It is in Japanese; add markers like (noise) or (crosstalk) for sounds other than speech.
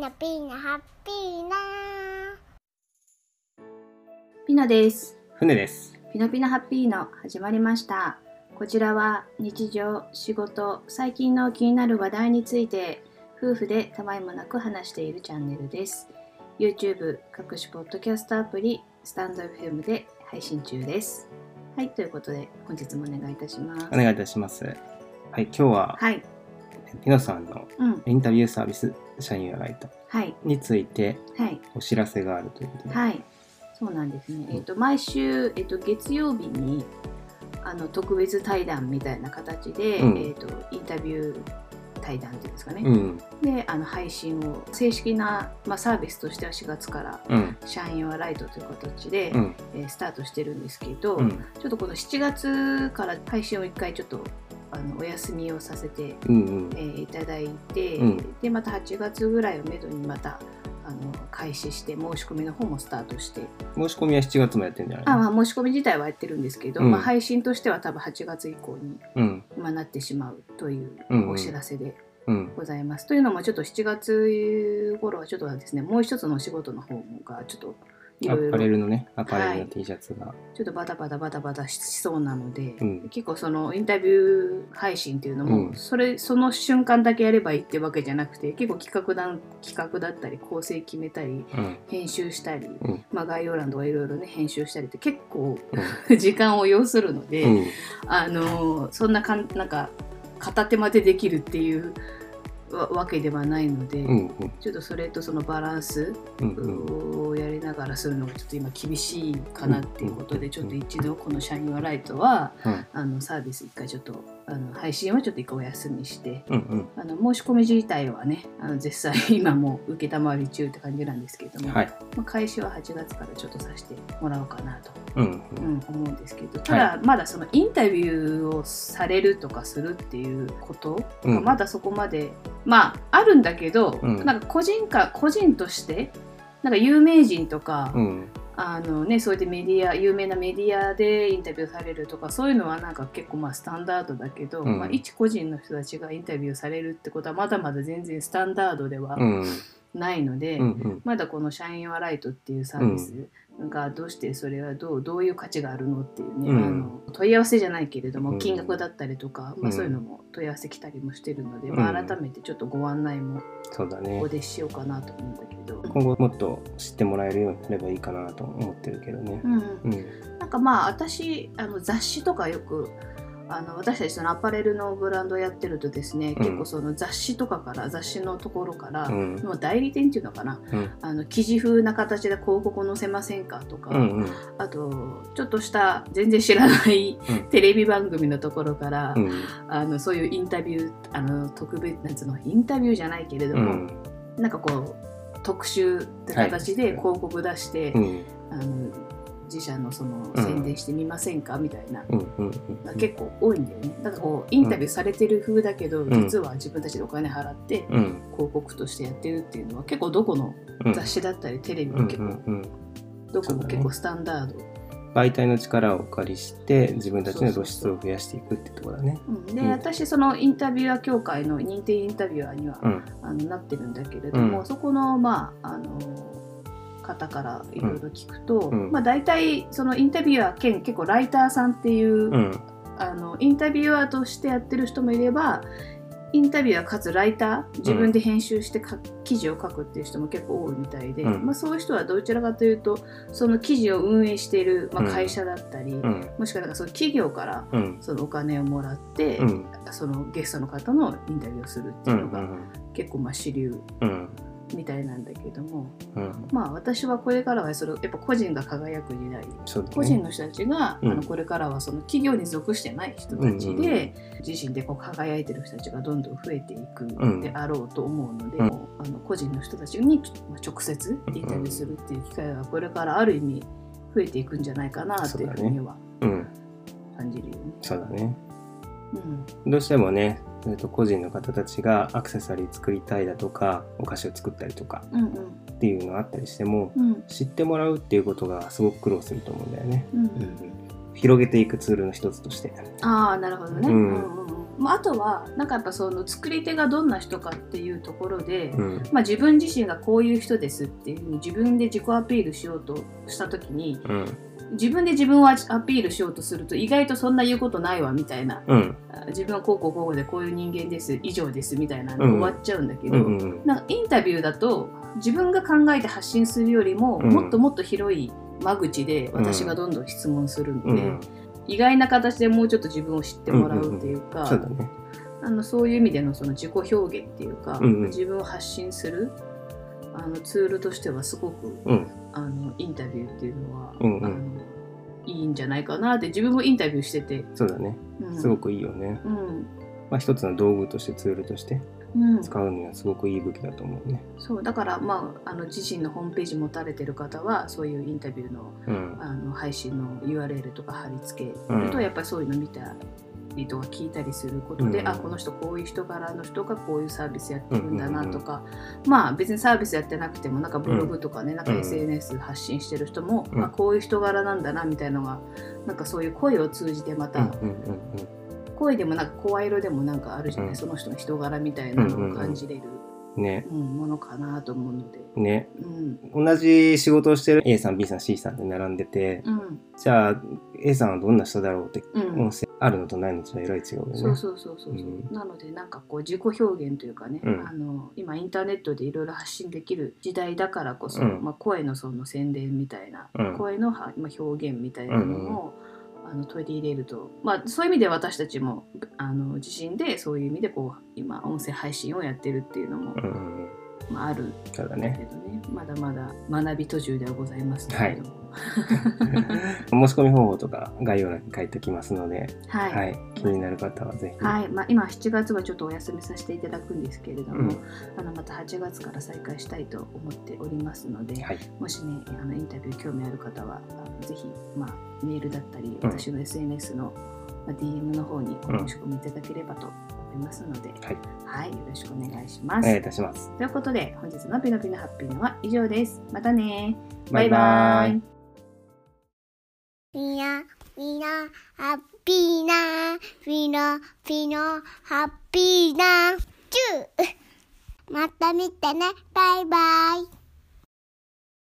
ナピーナハッピーナピノです。船です。ピノピノハッピーの始まりました。こちらは日常、仕事、最近の気になる話題について夫婦でたわいもなく話しているチャンネルです。YouTube、各種ポッドキャストアプリ、スタンド FM で配信中です。はい、ということで本日もお願いいたします。お願いいたします。はい、今日は、はい、ピノさんのうん、インタビューサービス、社員アライトはい、についてはい、お知らせがあるということで。はい、そうなんですね。えっ、と毎週えっ、と月曜日にあの特別対談みたいな形で、うん。えっ、とインタビュー対談っていうんですかね。うん、であの配信を正式なまあサービスとしては4月からうん、社員はライトという形で、うん、えースタートしてるんですけど、うん、ちょっとこの7月から配信を一回ちょっとあのお休みをさせて、うん、うん。え、ーいただいて、うん。でまた8月ぐらいをめどにまたあの開始して申し込みの方もスタートして。申し込みは7月もやってるんじゃないあ、まあ、申し込み自体はやってるんですけど、うん。まあ、配信としては多分8月以降に、うん、まあ、なってしまうというお知らせでうん、ございます。というのもちょっと7月頃はちょっとですねもう一つのお仕事の方がちょっといアパレルのね、アパレルのはい。T シャツが。ちょっとバタバタバタバタしそうなので、うん。結構そのインタビュー配信っていうのも、うん。それその瞬間だけやればいいってわけじゃなくて結構企画だ企画だったり構成決めたりうん、編集したり、うん。まあ、概要欄とかいろいろね編集したりって結構う (laughs) 時間を要するので、あのそんなかんなんか片手間でできるっていうわわけではないので、うん、うん、ちょっとそれとそのバランスをやりながらするのがちょっと今厳しいかなっていうことで、うんちょっと一度この「シャインはライトは」うんあのサービス一回ちょっとあの配信はちょっと一回お休みして。うん、あの申し込み自体はねあの絶賛 (laughs) 今も受けたまわり中って感じなんですけれども、はい、まあ、開始は8月からちょっとさせてもらおうかなとうん、ううん、ん、思うんですけどただまだそのインタビューをされるとかするっていうことがうんまだそこまで、まああるんだけど、うんなんか個人か個人としてなんか有名人とか、うん、あのね、そうやってメディア有名なメディアでインタビューされるとかそういうのはなんか結構まあスタンダードだけど、うん。まあ、一個人の人たちがインタビューされるってことはまだまだ全然スタンダードではうん、ないので、うん、うん、まだこの「シャイン・アライト」っていうサービスがどうしてそれはどうどういう価値があるのっていうね、うんあの問い合わせじゃないけれどもうん金額だったりとか、まあ、うんそういうのも問い合わせ来たりもしてるので、うんまあ、改めてちょっとご案内もそうだねここ。でしようかなと思うんだけど。今後もっと知ってもらえるようになればいいかなと思ってるけどねう。ん、うん、なんかまあ私あの雑誌とかよくあの私たちそのアパレルのブランドやってるとですね、うん。結構その雑誌とかから雑誌のところから、うん、もう代理店っていうのかなうん、あの記事風な形で広告載せませんかとか、うん、うん、あとちょっとした全然知らないうん。テレビ番組のところから、うん、あのそういうインタビューあの特別なんつうのインタビューじゃないけれども、うん、なんかこう特集って形で広告出して、うん、あの自社のそのうん。宣伝してみませんか、みたいな。結構多いんだよね。だからこうインタビューされてる風だけど、ん。実は自分たちでお金払ってうん、広告としてやってるっていうのは結構どこのうん、雑誌だったりテレビうん、も結構、うん、うん、どこも結構スタンダード。媒体の力をお借りして自分たちの露出を増やしていくってところだね。うん。で、うん。私そのインタビュアー協会の認定インタビュアーには、うん、あのなってるんだけれども、うん。そこのまああの方からいろいろ聞くと、うん。まあ大体そのインタビュアー兼結構ライターさんっていう、うん、あのインタビュアーとしてやってる人もいればインタビュアーかつライター自分で編集してか、記事を書くっていう人も結構多いみたいで、うん。まあ、そういう人はどちらかというとその記事を運営している、まあ、うん。会社だったり、うん、もしくはなんかその企業からうん、そのお金をもらって、うん、そのゲストの方のインタビューをするってう、いうのが結構まあ主流うん、みたいなんだけども、うん、まあ私はこれからはそれやっぱ個人が輝く時代。ね。個人の人たちが、うん。あのこれからはその企業に属してない人たちで、自身でこう輝いてる人たちがどんどん増えていくんであろうと思うので、あの個人の人たちにまあ直接インタビューするっていう機会がこれからある意味増えていくんじゃないかなっていうふうにはうん、感じるよね。そうだね。うんどうしてもね、えっと個人の方たちがアクセサリー作りたいだとか、お菓子を作ったりとかうんっていうのがあったりしても、うんうん知ってもらうっていうことがすごく苦労すると思うんだよね。うんうん、広げていくツールの一つとして。ああなるほどね。うんまあ、あとはなんかやっぱその作り手がどんな人かっていうところで、うん。まあ、自分自身がこういう人ですっていうふうに自分で自己アピールしようとした時にうん。自分で自分をアピールしようとすると意外とそんな言うことないわみたいなうん。あ自分はこうこうこうでこういう人間です以上ですみたいなのうん。終わっちゃうんだけど、うんうん。なんかインタビューだと自分が考えて発信するよりも、うん。もっともっと広い間口で私がどんどん質問するんで、うん意外な形でもうちょっと自分を知ってもらうっていうか、あのそういう意味でのその自己表現っていうか、うんうん。自分を発信するあのツールとしてはすごくうん。あのインタビューっていうのは、うんうん。あのいいんじゃないかなって自分もインタビューしてて、そうだね。うん。すごくいいよね、うん。まあ、一つの道具としてツールとして。うん、使うにはすごくいい武器だと思うね。そう。だから、まあ、あの自身のホームページ持たれてる方はそういうインタビューのうん。あの配信の URL とか貼り付けると、うん。やっぱりそういうの見たりとか聞いたりすることで、うん。あこの人こういう人柄の人がこういうサービスやってるんだなとか、まあ別にサービスやってなくてもなんかブログとかね、なんかうん。SNS 発信してる人も、うん。あこういう人柄なんだなみたいなのがなんかそういう声を通じてまた、うんうんうん声でもなんか声色でもなんかあるじゃない、うん。その人の人柄みたいなのを感じれる、うんね。うんものかなと思うので。ね。うん。同じ仕事をしてる A さん B さん C さんって並んでてうん。じゃあ A さんはどんな人だろうってうん。音声あるのとないのとはえらい違うよね。そうそうそうそうなのでなんかこう自己表現というかね、うん。あの今インターネットでいろいろ発信できる時代だからこそ、うん。まあ、声のその宣伝みたいな、うん。声のは、まあ、表現みたいなのも、あの取り入れると、まあ、そういう意味で私たちもあの自身でそういう意味でこう今音声配信をやってるっていうのも、うん。うんまあ、ある。けどね。まだまだ学び途中ではございますけれども。(laughs) 申し込み方法とか概要欄に書いておきますので、はい、はい、気になる方はぜひ、はい。まあ、今7月はちょっとお休みさせていただくんですけれども、うん。あのまた8月から再開したいと思っておりますので、はい。もしねあのインタビュー興味ある方はあのぜひ、まあ、メールだったりうん。私の SNS の、まあ、DM の方にお申し込みいただければと思いますので、はい。はい、よろしくお願いします。お願いいたします。ということで本日のピノピノハッピーのは以上です。またね。バイバイ。みな、みな、ハッピーな、ピノ、ピノ、ハッピーな、チュー。また見てね、バイバイ。